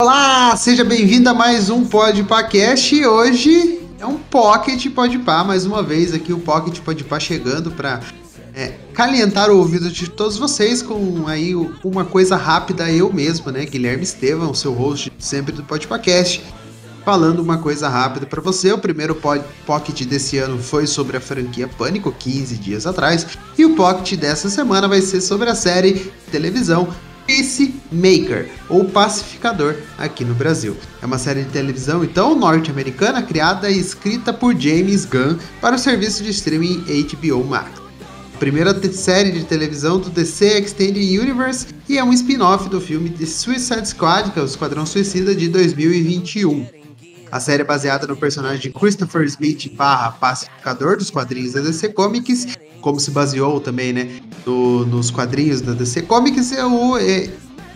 Olá, seja bem-vindo a mais um Podpacast. Hoje é um Pocket Podpah, mais uma vez aqui o Pocket Podpah chegando para é, calentar o ouvido de todos vocês com aí uma coisa rápida eu mesmo, né, Guilherme Estevam, seu host sempre do Podpacast, falando uma coisa rápida para você. O primeiro Pocket desse ano foi sobre a franquia Pânico, 15 dias atrás, e o Pocket dessa semana vai ser sobre a série televisão Peacemaker, ou Pacificador, aqui no Brasil. É uma série de televisão, então, norte-americana, criada e escrita por James Gunn para o serviço de streaming HBO Max. Primeira série de televisão do DC Extended Universe e é um spin-off do filme The Suicide Squad, que é o Esquadrão Suicida de 2021. A série é baseada no personagem de Christopher Smith barra pacificador dos quadrinhos da DC Comics como se baseou também, né, no, nos quadrinhos da DC Comics, é o, é,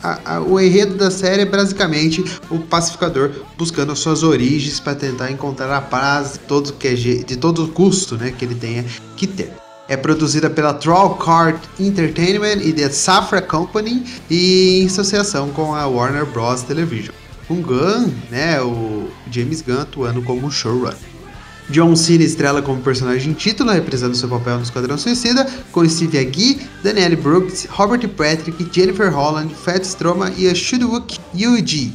a, a, o enredo da série é basicamente o pacificador buscando as suas origens para tentar encontrar a paz de todo, que é, de todo custo né, que ele tenha que ter. É produzida pela Troll Card Entertainment e The Safra Company e em associação com a Warner Bros. Television. Com Gunn, né, o James Gunn atuando como showrunner. John Cena estrela como personagem título, representando seu papel no Esquadrão Suicida, com Steve Agee, Danielle Brooks, Robert Patrick, Jennifer Holland, Fat Stroma e a Shudwook Yuji.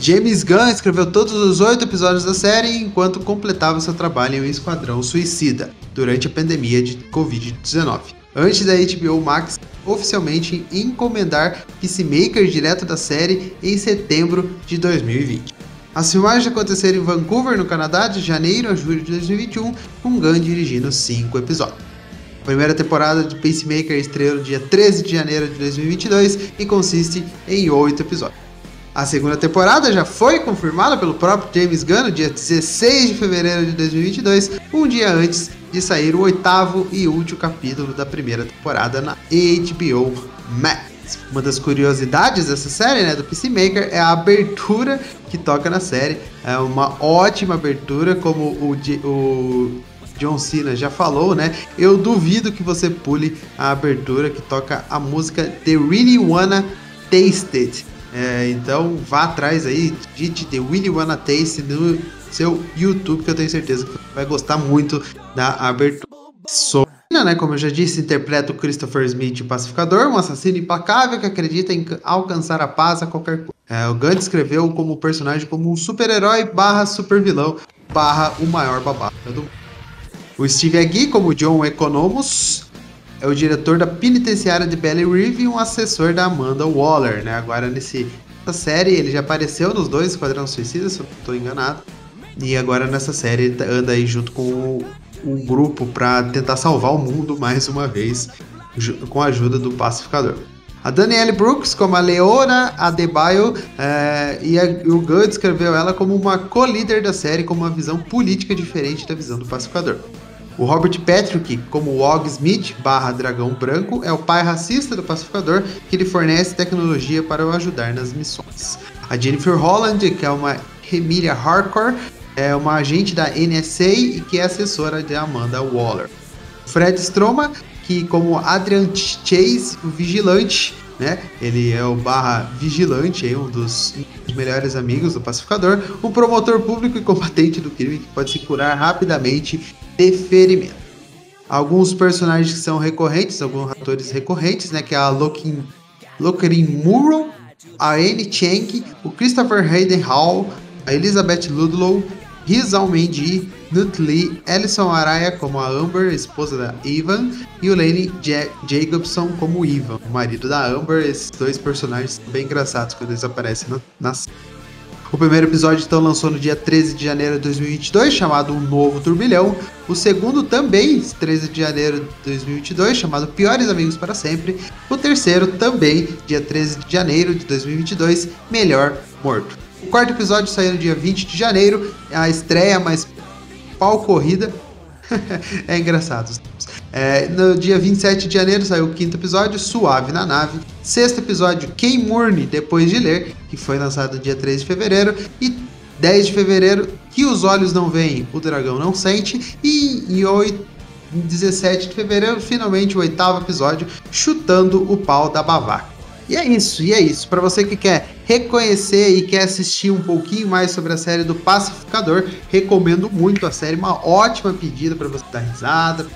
James Gunn escreveu todos os oito episódios da série enquanto completava seu trabalho em Esquadrão Suicida, durante a pandemia de Covid-19. Antes da HBO Max oficialmente encomendar Peacemaker direto da série em setembro de 2020. As filmagens aconteceram em Vancouver, no Canadá, de janeiro a julho de 2021, com Gunn dirigindo cinco episódios. A primeira temporada de Pacemaker estreou no dia 13 de janeiro de 2022 e consiste em oito episódios. A segunda temporada já foi confirmada pelo próprio James Gunn no dia 16 de fevereiro de 2022, um dia antes de sair o oitavo e último capítulo da primeira temporada na HBO Max. Uma das curiosidades dessa série, né, do Peacemaker, é a abertura que toca na série. É uma ótima abertura, como o, o John Cena já falou, né? Eu duvido que você pule a abertura que toca a música The Really Wanna Taste It. É, então vá atrás aí, digite The Really Wanna Taste no seu YouTube, que eu tenho certeza que vai gostar muito da abertura. So né, como eu já disse, interpreta o Christopher Smith, pacificador, um assassino implacável que acredita em alcançar a paz a qualquer custo. É, o Gunn descreveu como personagem como um super-herói barra super-vilão barra o maior babaca do mundo. O Steve Agee, como John Economos, é o diretor da penitenciária de Belly Reeve e um assessor da Amanda Waller, né? Agora nesse, nessa série ele já apareceu nos dois Esquadrão Suicida, se eu não estou enganado. E agora nessa série ele anda aí junto com um grupo para tentar salvar o mundo mais uma vez com a ajuda do pacificador. A Danielle Brooks como a Leona Adebayo é, e, a, e o Gunn descreveu ela como uma co-líder da série com uma visão política diferente da visão do pacificador. O Robert Patrick, como Og Smith barra Dragão Branco, é o pai racista do pacificador que lhe fornece tecnologia para o ajudar nas missões. A Jennifer Holland, que é uma Emilia Hardcore, é uma agente da NSA e que é assessora de Amanda Waller. Fred Stroma, que como Adrian Chase, o vigilante, né? Ele é o barra vigilante, é um dos melhores amigos do pacificador, um promotor público e combatente do crime que pode se curar rapidamente de ferimento. Alguns personagens que são recorrentes, alguns atores recorrentes, né? Que é a Lokin, Lokin Murrow, a Anne Chang, o Christopher Hayden Hall, a Elizabeth Ludlow Riz Almendi, Nut Lee, Alison Araya como a Amber, esposa da Ivan, e o Lane Jacobson como Ivan, o marido da Amber. Esses dois personagens são bem engraçados quando eles aparecem no, na O primeiro episódio então lançou no dia 13 de janeiro de 2022, chamado Um Novo Turbilhão. O segundo também, 13 de janeiro de 2022, chamado Piores Amigos para Sempre. O terceiro também, dia 13 de janeiro de 2022, Melhor Morto. O quarto episódio saiu no dia 20 de janeiro, a estreia mais pau corrida. é engraçado. É, no dia 27 de janeiro saiu o quinto episódio, Suave na Nave. Sexto episódio, Quem Murne Depois de Ler, que foi lançado dia 3 de fevereiro. E 10 de fevereiro, Que os Olhos Não Veem, O Dragão Não Sente. E em 8, 17 de fevereiro, finalmente o oitavo episódio, Chutando o Pau da Bavaca. E é isso, e é isso. Para você que quer reconhecer e quer assistir um pouquinho mais sobre a série do Pacificador, recomendo muito a série, uma ótima pedida para você dar risada,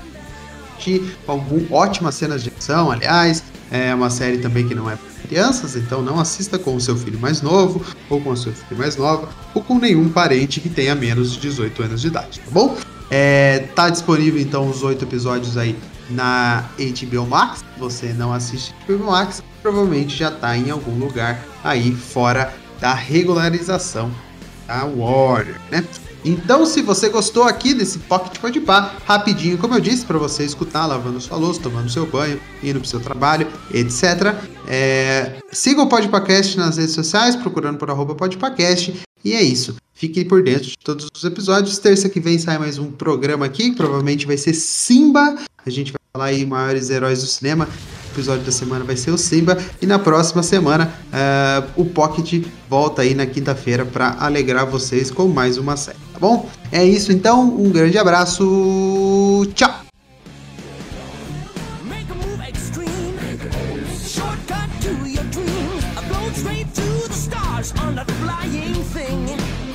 com ótimas cenas de ação, aliás. É uma série também que não é para crianças, então não assista com o seu filho mais novo, ou com a sua filha mais nova, ou com nenhum parente que tenha menos de 18 anos de idade, tá bom? É, tá disponível então os oito episódios aí na HBO Max. Você não assiste HBO Max, provavelmente já está em algum lugar aí fora da regularização da Warner, né? Então, se você gostou aqui desse Pocket Podpah, rapidinho, como eu disse, para você escutar lavando sua louça, tomando seu banho, indo pro seu trabalho, etc. É... Siga o Podpahcast nas redes sociais, procurando por arroba Podpahcast. E é isso. Fique por dentro de todos os episódios. Terça que vem sai mais um programa aqui, que provavelmente vai ser Simba. A gente vai falar aí maiores heróis do cinema episódio da semana vai ser o Simba. E na próxima semana, uh, o Pocket volta aí na quinta-feira para alegrar vocês com mais uma série, tá bom? É isso então, um grande abraço, tchau! flying thing.